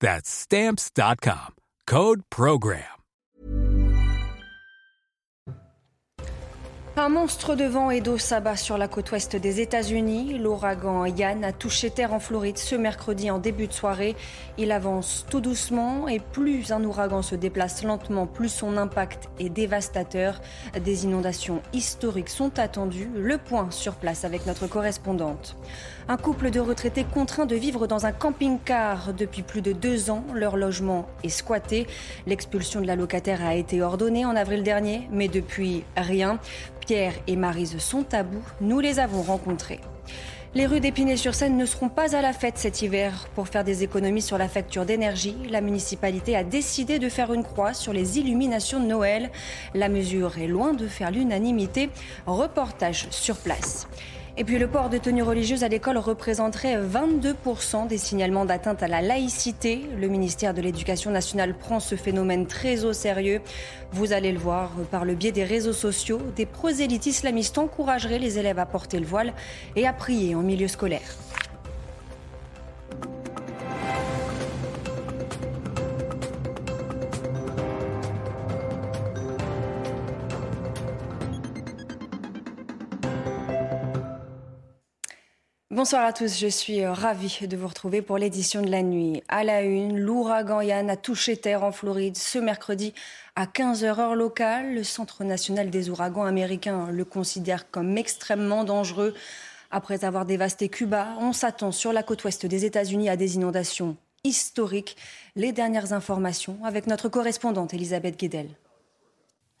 That's Stamps.com. Code Program. Un monstre de vent et d'eau s'abat sur la côte ouest des États-Unis. L'ouragan Yann a touché terre en Floride ce mercredi en début de soirée. Il avance tout doucement et plus un ouragan se déplace lentement, plus son impact est dévastateur. Des inondations historiques sont attendues. Le point sur place avec notre correspondante. Un couple de retraités contraints de vivre dans un camping-car depuis plus de deux ans. Leur logement est squatté. L'expulsion de la locataire a été ordonnée en avril dernier, mais depuis rien. Pierre et Marise sont à. Nous les avons rencontrés. Les rues d'Épinay-sur-Seine ne seront pas à la fête cet hiver. Pour faire des économies sur la facture d'énergie, la municipalité a décidé de faire une croix sur les illuminations de Noël. La mesure est loin de faire l'unanimité. Reportage sur place. Et puis le port de tenue religieuse à l'école représenterait 22% des signalements d'atteinte à la laïcité. Le ministère de l'Éducation nationale prend ce phénomène très au sérieux. Vous allez le voir par le biais des réseaux sociaux, des prosélytes islamistes encourageraient les élèves à porter le voile et à prier en milieu scolaire. Bonsoir à tous, je suis euh, ravie de vous retrouver pour l'édition de la nuit. À la une, l'ouragan Yann a touché terre en Floride ce mercredi à 15h heure locale. Le Centre national des ouragans américains le considère comme extrêmement dangereux. Après avoir dévasté Cuba, on s'attend sur la côte ouest des États-Unis à des inondations historiques. Les dernières informations avec notre correspondante Elisabeth Guedel.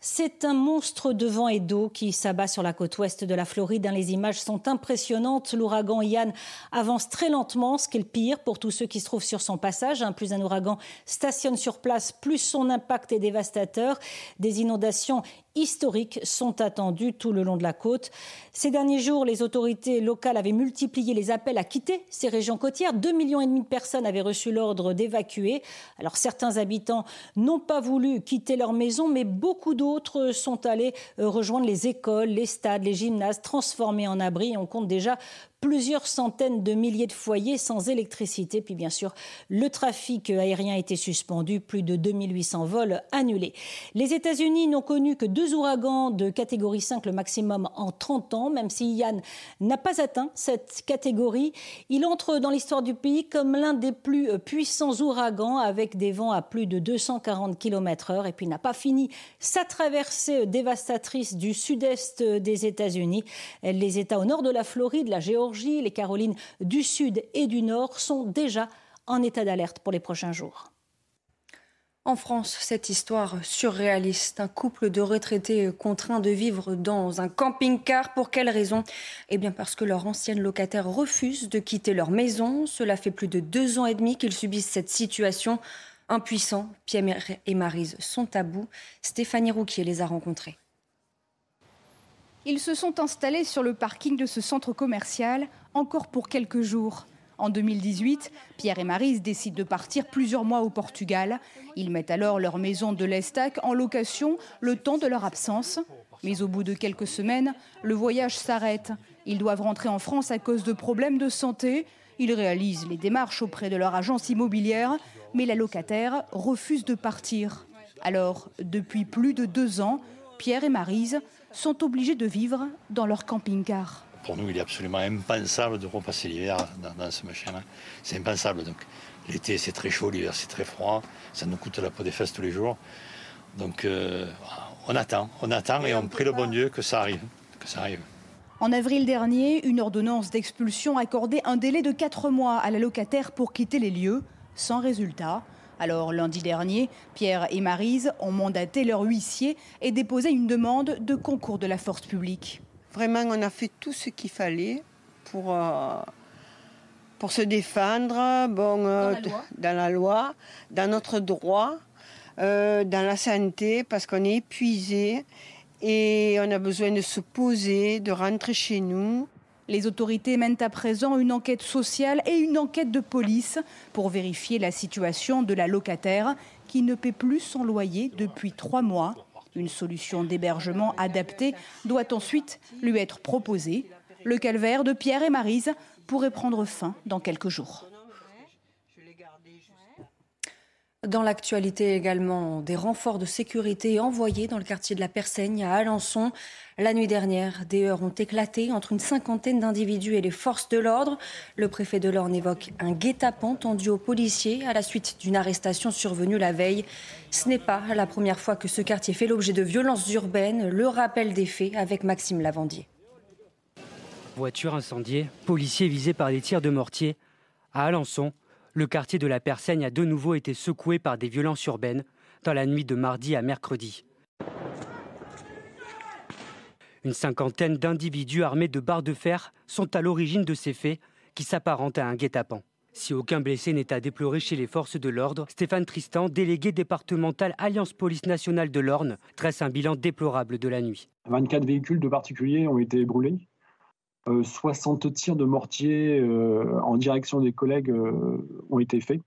C'est un monstre de vent et d'eau qui s'abat sur la côte ouest de la Floride. Les images sont impressionnantes. L'ouragan Ian avance très lentement, ce qui est le pire pour tous ceux qui se trouvent sur son passage. Plus un ouragan stationne sur place, plus son impact est dévastateur. Des inondations historiques sont attendus tout le long de la côte. Ces derniers jours, les autorités locales avaient multiplié les appels à quitter ces régions côtières. Deux millions et demi de personnes avaient reçu l'ordre d'évacuer. Alors certains habitants n'ont pas voulu quitter leur maison, mais beaucoup d'autres sont allés euh, rejoindre les écoles, les stades, les gymnases transformés en abris. On compte déjà plusieurs centaines de milliers de foyers sans électricité. Puis bien sûr, le trafic aérien était suspendu, plus de 2800 vols annulés. Les États-Unis n'ont connu que deux ouragans de catégorie 5 le maximum en 30 ans, même si Yann n'a pas atteint cette catégorie. Il entre dans l'histoire du pays comme l'un des plus puissants ouragans avec des vents à plus de 240 km/h et puis n'a pas fini sa traversée dévastatrice du sud-est des États-Unis. Les États au nord de la Floride, la Géorgie, les Carolines du Sud et du Nord sont déjà en état d'alerte pour les prochains jours. En France, cette histoire surréaliste, un couple de retraités contraints de vivre dans un camping-car. Pour quelle raison? Eh bien parce que leur ancienne locataire refuse de quitter leur maison. Cela fait plus de deux ans et demi qu'ils subissent cette situation. Impuissants, Pierre et Marise sont à bout. Stéphanie Rouquier les a rencontrés. Ils se sont installés sur le parking de ce centre commercial encore pour quelques jours. En 2018, Pierre et Marise décident de partir plusieurs mois au Portugal. Ils mettent alors leur maison de l'Estac en location le temps de leur absence. Mais au bout de quelques semaines, le voyage s'arrête. Ils doivent rentrer en France à cause de problèmes de santé. Ils réalisent les démarches auprès de leur agence immobilière, mais la locataire refuse de partir. Alors, depuis plus de deux ans, Pierre et Marise sont obligés de vivre dans leur camping-car. Pour nous, il est absolument impensable de repasser l'hiver dans, ce machin-là. C'est impensable. Donc, l'été, c'est très chaud, l'hiver, c'est très froid. Ça nous coûte la peau des fesses tous les jours. Donc, euh, on attend, on attend et on prie le bon Dieu que ça arrive, que ça arrive. En avril dernier, une ordonnance d'expulsion accordait un délai de 4 mois à la locataire pour quitter les lieux, sans résultat. Alors lundi dernier, Pierre et Marise ont mandaté leur huissier et déposé une demande de concours de la force publique. Vraiment, on a fait tout ce qu'il fallait pour, euh, pour se défendre bon, euh, dans, la loi, dans notre droit, euh, dans la santé, parce qu'on est épuisé et on a besoin de se poser, de rentrer chez nous. Les autorités mènent à présent une enquête sociale et une enquête de police pour vérifier la situation de la locataire qui ne paie plus son loyer depuis trois mois. Une solution d'hébergement adaptée doit ensuite lui être proposée. Le calvaire de Pierre et Marise pourrait prendre fin dans quelques jours. Dans l'actualité également, des renforts de sécurité envoyés dans le quartier de la Persaigne à Alençon. La nuit dernière, des heurts ont éclaté entre une cinquantaine d'individus et les forces de l'ordre. Le préfet de l'Orne évoque un guet-apens tendu aux policiers à la suite d'une arrestation survenue la veille. Ce n'est pas la première fois que ce quartier fait l'objet de violences urbaines. Le rappel des faits avec Maxime Lavandier. Voiture incendiée, policiers visés par des tirs de mortier. À Alençon, le quartier de la Persaigne a de nouveau été secoué par des violences urbaines dans la nuit de mardi à mercredi. Une cinquantaine d'individus armés de barres de fer sont à l'origine de ces faits qui s'apparentent à un guet-apens. Si aucun blessé n'est à déplorer chez les forces de l'ordre, Stéphane Tristan, délégué départemental Alliance Police Nationale de l'Orne, dresse un bilan déplorable de la nuit. 24 véhicules de particuliers ont été brûlés. 60 euh, tirs de mortier euh, en direction des collègues euh, ont été faits.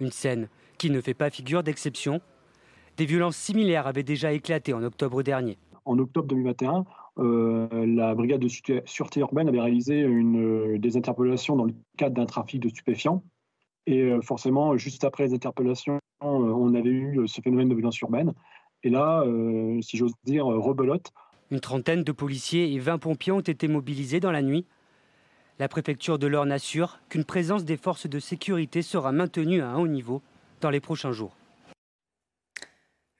Une scène qui ne fait pas figure d'exception. Des violences similaires avaient déjà éclaté en octobre dernier. En octobre 2021, la brigade de sûreté urbaine avait réalisé une, des interpellations dans le cadre d'un trafic de stupéfiants. Et forcément, juste après les interpellations, on avait eu ce phénomène de violence urbaine. Et là, si j'ose dire, rebelote, une trentaine de policiers et 20 pompiers ont été mobilisés dans la nuit. La préfecture de l'Orne assure qu'une présence des forces de sécurité sera maintenue à un haut niveau dans les prochains jours.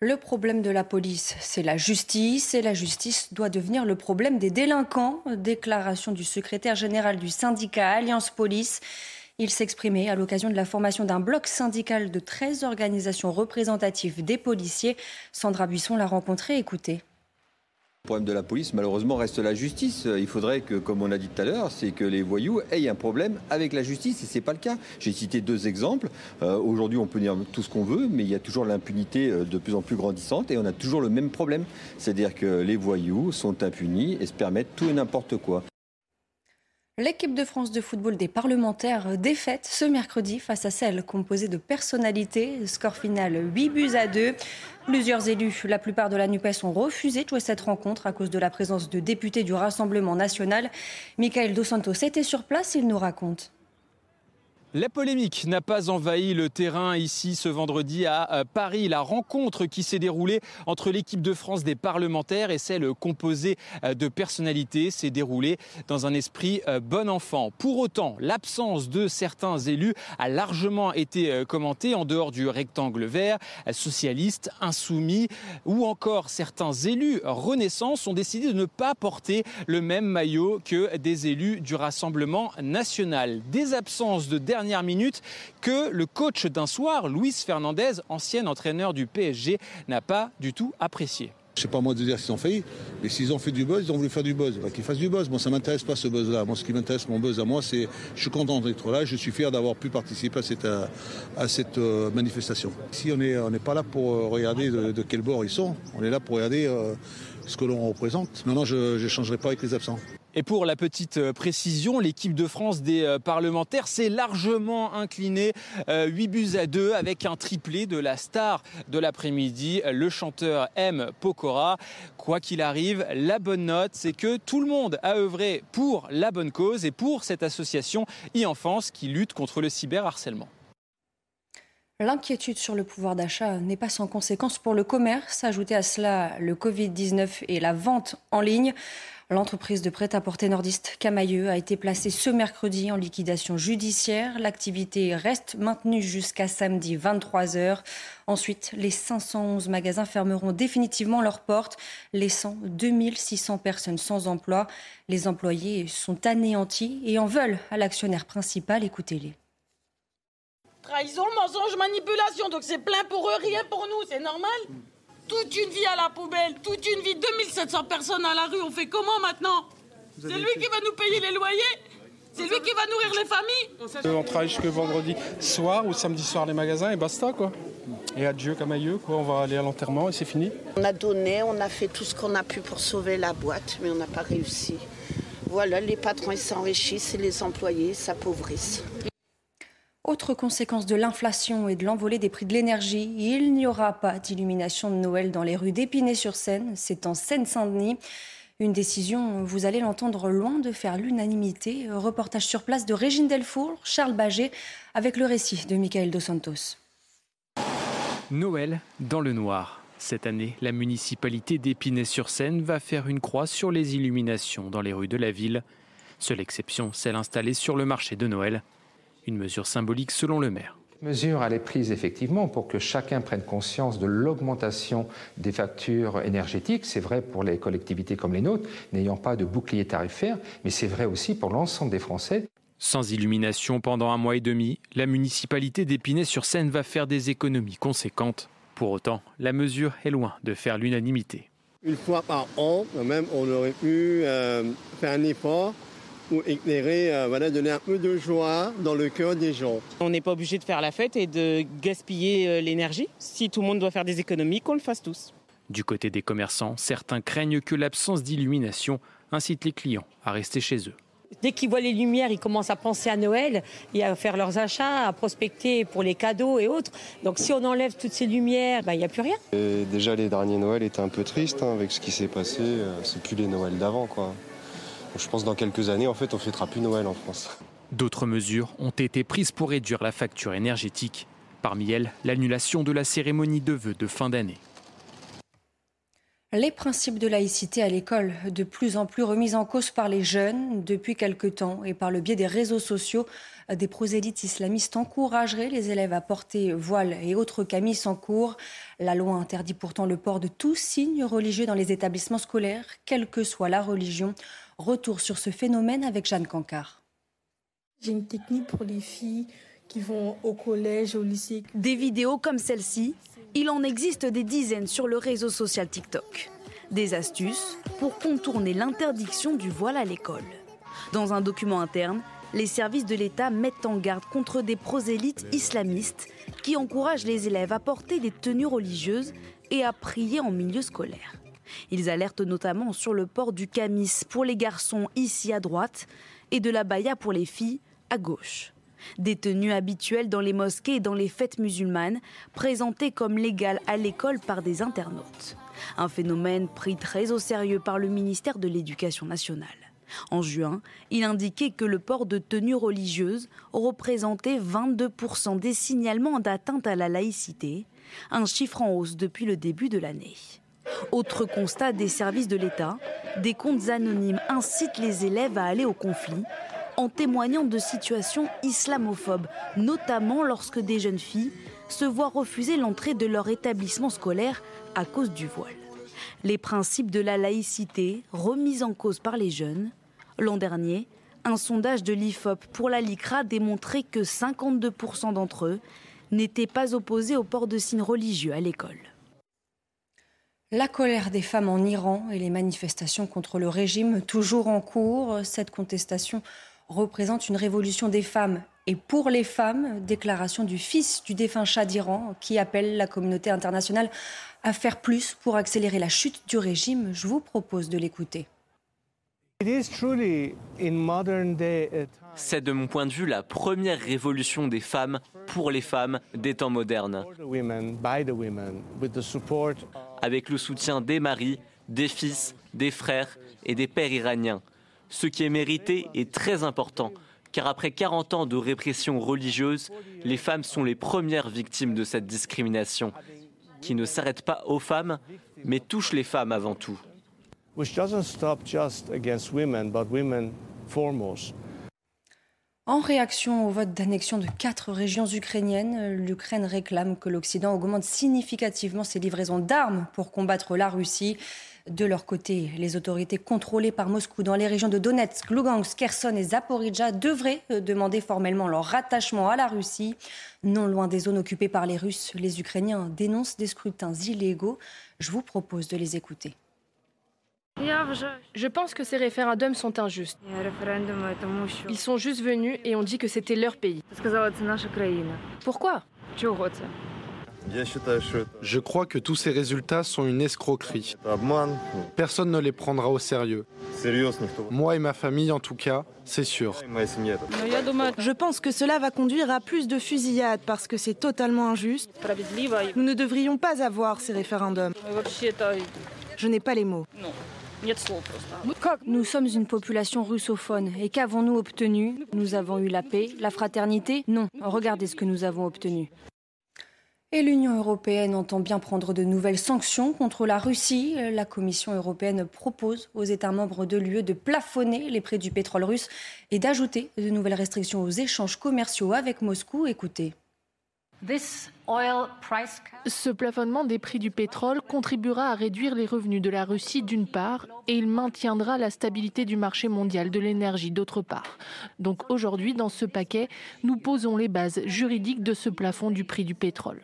Le problème de la police, c'est la justice, et la justice doit devenir le problème des délinquants. Déclaration du secrétaire général du syndicat Alliance Police. Il s'exprimait à l'occasion de la formation d'un bloc syndical de 13 organisations représentatives des policiers. Sandra Buisson l'a rencontré, écoutez. Le problème de la police, malheureusement, reste la justice. Il faudrait que, comme on a dit tout à l'heure, c'est que les voyous aient un problème avec la justice, et c'est pas le cas. J'ai cité deux exemples. Euh, aujourd'hui, on peut dire tout ce qu'on veut, mais il y a toujours l'impunité euh, de plus en plus grandissante, et on a toujours le même problème. C'est-à-dire que les voyous sont impunis et se permettent tout et n'importe quoi. L'équipe de France de football des parlementaires défaite ce mercredi face à celle composée de personnalités. Score final 8 buts à 2. Plusieurs élus, la plupart de la NUPES, ont refusé de jouer cette rencontre à cause de la présence de députés du Rassemblement national. Michael Dos Santos était sur place, il nous raconte. La polémique n'a pas envahi le terrain ici ce vendredi à euh, Paris. La rencontre qui s'est déroulée entre l'équipe de France des parlementaires et celle composée euh, de personnalités s'est déroulée dans un esprit euh, bon enfant. Pour autant, l'absence de certains élus a largement été commentée en dehors du rectangle vert. Socialistes, insoumis ou encore certains élus Renaissance ont décidé de ne pas porter le même maillot que des élus du Rassemblement national. Des absences de dernière dernière minute que le coach d'un soir, Luis Fernandez, ancien entraîneur du PSG, n'a pas du tout apprécié. Sais pas moi de dire s'ils ont failli, mais s'ils ont fait du buzz, ils ont voulu faire du buzz. Qu'ils fassent du buzz. Moi, ça m'intéresse pas ce buzz-là. Moi, ce qui m'intéresse, mon buzz à moi, c'est je suis content d'être là. Je suis fier d'avoir pu participer à cette, à cette euh, manifestation. Si on n'est on pas là pour euh, regarder de, quel bord ils sont, on est là pour regarder euh, ce que l'on représente. Non, je ne changerai pas avec les absents. Et pour la petite euh, précision, l'équipe de France des euh, parlementaires s'est largement inclinée 8 euh, buts à 2 avec un triplé de la star de l'après-midi, le chanteur M. Pokora. Quoi qu'il arrive, la bonne note, c'est que tout le monde a œuvré pour la bonne cause et pour cette association e-enfance qui lutte contre le cyberharcèlement. L'inquiétude sur le pouvoir d'achat n'est pas sans conséquence pour le commerce. Ajoutez à cela le Covid-19 et la vente en ligne. L'entreprise de prêt-à-porter nordiste Camailleux a été placée ce mercredi en liquidation judiciaire. L'activité reste maintenue jusqu'à samedi 23h. Ensuite, les 511 magasins fermeront définitivement leurs portes, laissant 2600 personnes sans emploi. Les employés sont anéantis et en veulent à l'actionnaire principal. Écoutez-les. Trahison, mensonge, manipulation. Donc c'est plein pour eux, rien pour nous. C'est normal Toute une vie à la poubelle, toute une vie, 2700 personnes à la rue. On fait comment maintenant? C'est lui qui va nous payer les loyers c'est lui qui va nourrir les familles On travaille jusque vendredi soir ou samedi soir les magasins et basta quoi. Et adieu comme aïeux quoi, on va aller à l'enterrement et c'est fini. On a donné, on a fait tout ce qu'on a pu pour sauver la boîte, mais on n'a pas réussi. Voilà, les patrons ils s'enrichissent et les employés s'appauvrissent. Autre conséquence de l'inflation et de l'envolée des prix de l'énergie, il n'y aura pas d'illumination de Noël dans les rues d'Épinay-sur-Seine. C'est en Seine-Saint-Denis. Une décision, vous allez l'entendre, loin de faire l'unanimité. Reportage sur place de Régine Delfour, Charles Baget, avec le récit de Michael Dos Santos. Noël dans le noir. Cette année, la municipalité d'Épinay-sur-Seine va faire une croix sur les illuminations dans les rues de la ville. Seule exception, celle installée sur le marché de Noël. Une mesure symbolique selon le maire. Mesure elle est prise effectivement pour que chacun prenne conscience de l'augmentation des factures énergétiques. C'est vrai pour les collectivités comme les nôtres, n'ayant pas de bouclier tarifaire, mais c'est vrai aussi pour l'ensemble des Français. Sans illumination pendant un mois et demi, la municipalité d'Épinay-sur-Seine va faire des économies conséquentes. Pour autant, la mesure est loin de faire l'unanimité. Une fois par an, quand même, on aurait pu euh, faire un effort pour éclairer, euh, voilà, donner un peu de joie dans le cœur des gens. On n'est pas obligé de faire la fête et de gaspiller euh, l'énergie. Si tout le monde doit faire des économies, qu'on le fasse tous. Du côté des commerçants, certains craignent que l'absence d'illumination incite les clients à rester chez eux. Dès qu'ils voient les lumières, ils commencent à penser à Noël et à faire leurs achats, à prospecter pour les cadeaux et autres. Donc si on enlève toutes ces lumières, ben, il n'y a plus rien. déjà les derniers Noëls étaient un peu tristes hein, avec ce qui s'est passé. Euh, c'est plus les Noëls d'avant quoi. Je pense que dans quelques années, en fait, on ne fêtera plus Noël en France. D'autres mesures ont été prises pour réduire la facture énergétique. Parmi elles, l'annulation de la cérémonie de vœux de fin d'année. Les principes de laïcité à l'école, de plus en plus remis en cause par les jeunes depuis quelque temps et par le biais des réseaux sociaux, des prosélytes islamistes encourageraient les élèves à porter voile et autres camis en cours. La loi interdit pourtant le port de tout signe religieux dans les établissements scolaires, quelle que soit la religion. Retour sur ce phénomène avec Jeanne Cancard. J'ai une technique pour les filles qui vont au collège, au lycée. Des vidéos comme celle-ci il en existe des dizaines sur le réseau social TikTok. Des astuces pour contourner l'interdiction du voile à l'école. Dans un document interne, les services de l'État mettent en garde contre des prosélytes islamistes qui encouragent les élèves à porter des tenues religieuses et à prier en milieu scolaire. Ils alertent notamment sur le port du camis pour les garçons ici à droite et de la baya pour les filles à gauche. Des tenues habituelles dans les mosquées et dans les fêtes musulmanes, présentées comme légales à l'école par des internautes. Un phénomène pris très au sérieux par le ministère de l'Éducation nationale. En juin, il indiquait que le port de tenues religieuses représentait 22% des signalements d'atteinte à la laïcité, un chiffre en hausse depuis le début de l'année. Autre constat des services de l'État, des comptes anonymes incitent les élèves à aller au conflit en témoignant de situations islamophobes, notamment lorsque des jeunes filles se voient refuser l'entrée de leur établissement scolaire à cause du voile. Les principes de la laïcité remis en cause par les jeunes. L'an dernier, un sondage de l'IFOP pour la LICRA démontrait que 52% d'entre eux n'étaient pas opposés au port de signes religieux à l'école. La colère des femmes en Iran et les manifestations contre le régime toujours en cours. Cette contestation représente une révolution des femmes et pour les femmes, déclaration du fils du défunt Shah d'Iran qui appelle la communauté internationale à faire plus pour accélérer la chute du régime. Je vous propose de l'écouter. C'est de mon point de vue la première révolution des femmes pour les femmes des temps modernes. Avec le soutien des maris, des fils, des frères et des pères iraniens ce qui est mérité est très important, car après 40 ans de répression religieuse, les femmes sont les premières victimes de cette discrimination, qui ne s'arrête pas aux femmes, mais touche les femmes avant tout. En réaction au vote d'annexion de quatre régions ukrainiennes, l'Ukraine réclame que l'Occident augmente significativement ses livraisons d'armes pour combattre la Russie. De leur côté, les autorités contrôlées par Moscou dans les régions de Donetsk, Lugansk, Kherson et Zaporizhzhia devraient euh, demander formellement leur rattachement à la Russie. Non loin des zones occupées par les Russes, les Ukrainiens dénoncent des scrutins illégaux. Je vous propose de les écouter. Je pense que ces référendums sont injustes. Ils sont juste venus et ont dit que c'était leur pays. Pourquoi? Je crois que tous ces résultats sont une escroquerie. Personne ne les prendra au sérieux. Moi et ma famille, en tout cas, c'est sûr. Je pense que cela va conduire à plus de fusillades parce que c'est totalement injuste. Nous ne devrions pas avoir ces référendums. Je n'ai pas les mots. Nous sommes une population russophone et qu'avons-nous obtenu? Nous avons eu la paix, la fraternité? Non, regardez ce que nous avons obtenu. Et l'Union européenne entend bien prendre de nouvelles sanctions contre la Russie. La Commission européenne propose aux États membres de l'UE de plafonner les prix du pétrole russe et d'ajouter de nouvelles restrictions aux échanges commerciaux avec Moscou. Écoutez. Ce plafonnement des prix du pétrole contribuera à réduire les revenus de la Russie d'une part et il maintiendra la stabilité du marché mondial de l'énergie d'autre part. Donc aujourd'hui, dans ce paquet, nous posons les bases juridiques de ce plafond du prix du pétrole.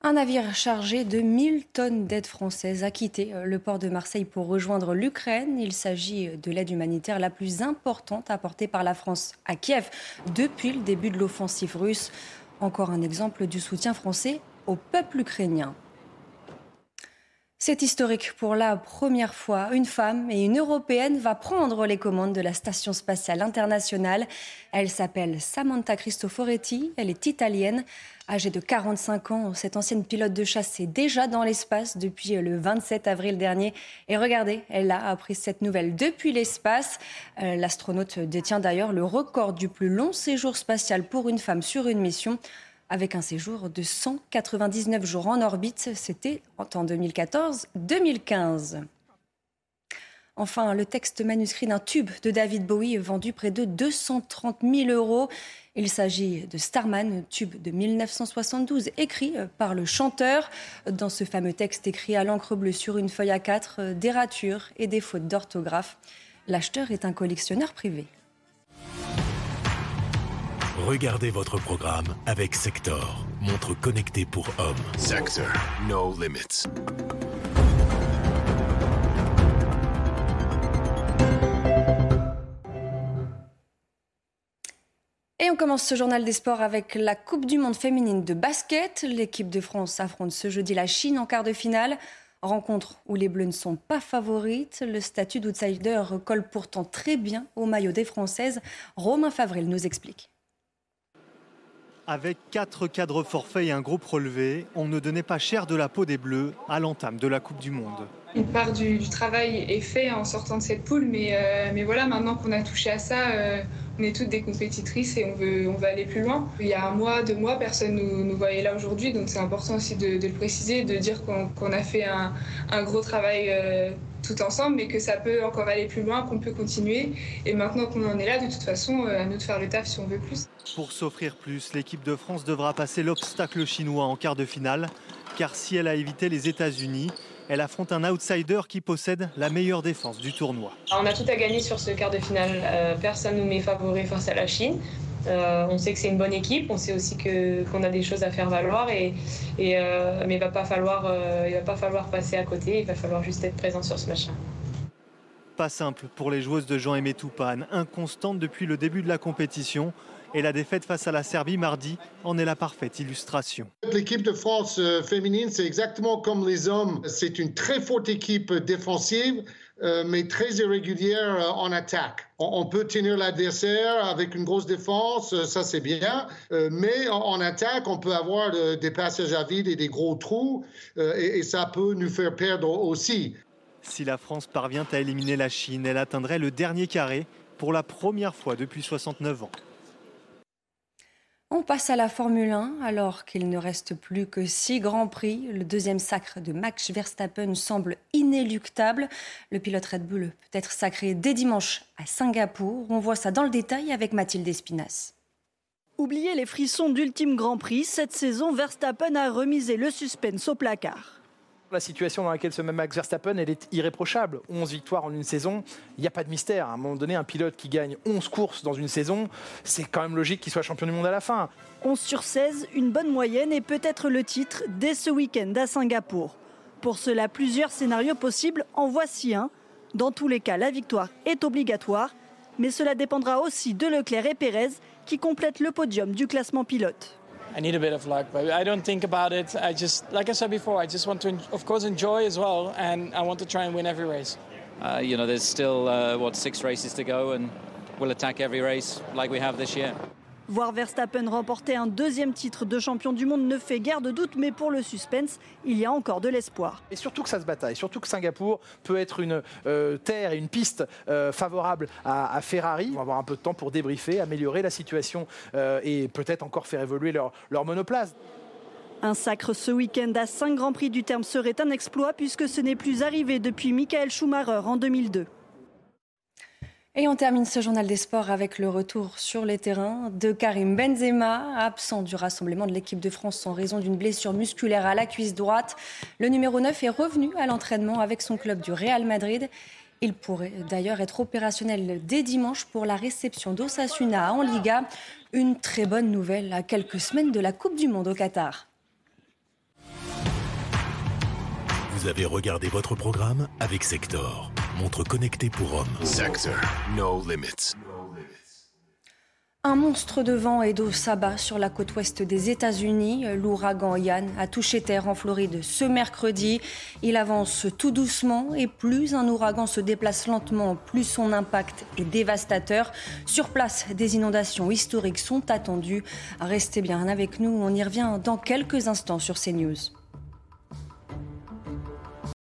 Un navire chargé de 1000 tonnes d'aide française a quitté euh, le port de Marseille pour rejoindre l'Ukraine. Il s'agit de l'aide humanitaire la plus importante apportée par la France à Kiev depuis le début de l'offensive russe. Encore un exemple du soutien français au peuple ukrainien. C'est historique. Pour la première fois, une femme et une Européenne va prendre les commandes de la Station spatiale internationale. Elle s'appelle Samantha Cristoforetti. Elle est italienne. Âgée de 45 ans, cette ancienne pilote de chasse est déjà dans l'espace depuis le 27 avril dernier. Et regardez, elle a appris cette nouvelle depuis l'espace. Euh, l'astronaute détient d'ailleurs le record du plus long séjour spatial pour une femme sur une mission avec un séjour de 199 jours en orbite. C'était en 2014-2015. Enfin, le texte manuscrit d'un tube de David Bowie vendu près de 230 000 euros. Il s'agit de Starman, tube de 1972, écrit par le chanteur. Dans ce fameux texte écrit à l'encre bleue sur une feuille à quatre, des ratures et des fautes d'orthographe. L'acheteur est un collectionneur privé. Regardez votre programme avec Sector, montre connectée pour hommes. Sector, no limits. Et on commence ce journal des sports avec la Coupe du Monde féminine de basket. L'équipe de France affronte ce jeudi la Chine en quart de finale. Rencontre où les Bleus ne sont pas favorites. Le statut d'outsider colle pourtant très bien au maillot des Françaises. Romain Favril nous explique. Avec quatre cadres forfaits et un groupe relevé, on ne donnait pas cher de la peau des Bleus à l'entame de la Coupe du Monde. Une part du, travail est fait en sortant de cette poule, mais, euh, voilà, maintenant qu'on a touché à ça, euh, on est toutes des compétitrices et on veut, aller plus loin. Il y a un mois, deux mois, personne ne nous, voyait là aujourd'hui, donc c'est important aussi de, le préciser, de dire qu'on a fait un, un gros travail euh, tout ensemble, mais que ça peut encore aller plus loin, qu'on peut continuer. Et maintenant qu'on en est là, de toute façon, à nous de faire le taf si on veut plus. Pour s'offrir plus, l'équipe de France devra passer l'obstacle chinois en quart de finale, car si elle a évité les États-Unis, elle affronte un outsider qui possède la meilleure défense du tournoi. On a tout à gagner sur ce quart de finale. Euh, personne ne nous met favori face à la Chine. Euh, on sait que c'est une bonne équipe, on sait aussi qu'on a des choses à faire valoir, et, euh, mais il ne va, pas falloir, va pas falloir passer à côté, il va falloir juste être présent sur ce match-là. Pas simple pour les joueuses de Jean-Aimé Toupane, inconstante depuis le début de la compétition. Et la défaite face à la Serbie mardi en est la parfaite illustration. L'équipe de France euh, féminine, c'est exactement comme les hommes. C'est une très forte équipe défensive, euh, mais très irrégulière euh, en attaque. On, peut tenir l'adversaire avec une grosse défense, ça c'est bien, mais en, attaque, on peut avoir des passages à vide et des gros trous, et, et ça peut nous faire perdre aussi. Si la France parvient à éliminer la Chine, elle atteindrait le dernier carré pour la première fois depuis 69 ans. On passe à la Formule 1 alors qu'il ne reste plus que six grands prix. Le deuxième sacre de Max Verstappen semble inéluctable. Le pilote Red Bull peut être sacré dès dimanche à Singapour. On voit ça dans le détail avec Mathilde Espinas. Oubliez les frissons d'ultime Grand Prix, cette saison Verstappen a remisé le suspense au placard. La situation dans laquelle se met Max Verstappen, elle est irréprochable. 11 victoires en une saison, il n'y a pas de mystère. À un moment donné, un pilote qui gagne 11 courses dans une saison, c'est quand même logique qu'il soit champion du monde à la fin. 11 sur 16, une bonne moyenne et peut-être le titre dès ce week-end à Singapour. Pour cela, plusieurs scénarios possibles, en voici un. Dans tous les cas, la victoire est obligatoire, mais cela dépendra aussi de Leclerc et Pérez qui complètent le podium du classement pilote. I need a bit of luck, but I don't think about it. I just, like I said before, I just want to, of course, enjoy as well, and I want to try and win every race. Uh, you know, there's still uh, what six races to go, and we'll attack every race like we have this year. Voir Verstappen remporter un deuxième titre de champion du monde ne fait guère de doute, mais pour le suspense, il y a encore de l'espoir. Et surtout que ça se bataille, surtout que Singapour peut être une euh, terre et une piste euh, favorable à, à, Ferrari. On va avoir un peu de temps pour débriefer, améliorer la situation euh, et peut-être encore faire évoluer leur, leur monoplace. Un sacre ce week-end à 5 Grands Prix du terme serait un exploit puisque ce n'est plus arrivé depuis Michael Schumacher en 2002. Et on termine ce journal des sports avec le retour sur les terrains de Karim Benzema, absent du rassemblement de l'équipe de France en raison d'une blessure musculaire à la cuisse droite. Le numéro 9 est revenu à l'entraînement avec son club du Real Madrid. Il pourrait d'ailleurs être opérationnel dès dimanche pour la réception d'Osasuna en Liga. Une très bonne nouvelle à quelques semaines de la Coupe du Monde au Qatar. Vous avez regardé votre programme avec Sector, montre connectée pour hommes. Sector, no limits. Un monstre de vent et d'eau s'abat sur la côte ouest des États-Unis. L'ouragan Yann a touché terre en Floride ce mercredi. Il avance tout doucement et plus un ouragan se déplace lentement, plus son impact est dévastateur. Sur place, des inondations historiques sont attendues. Restez bien avec nous, on y revient dans quelques instants sur CNews.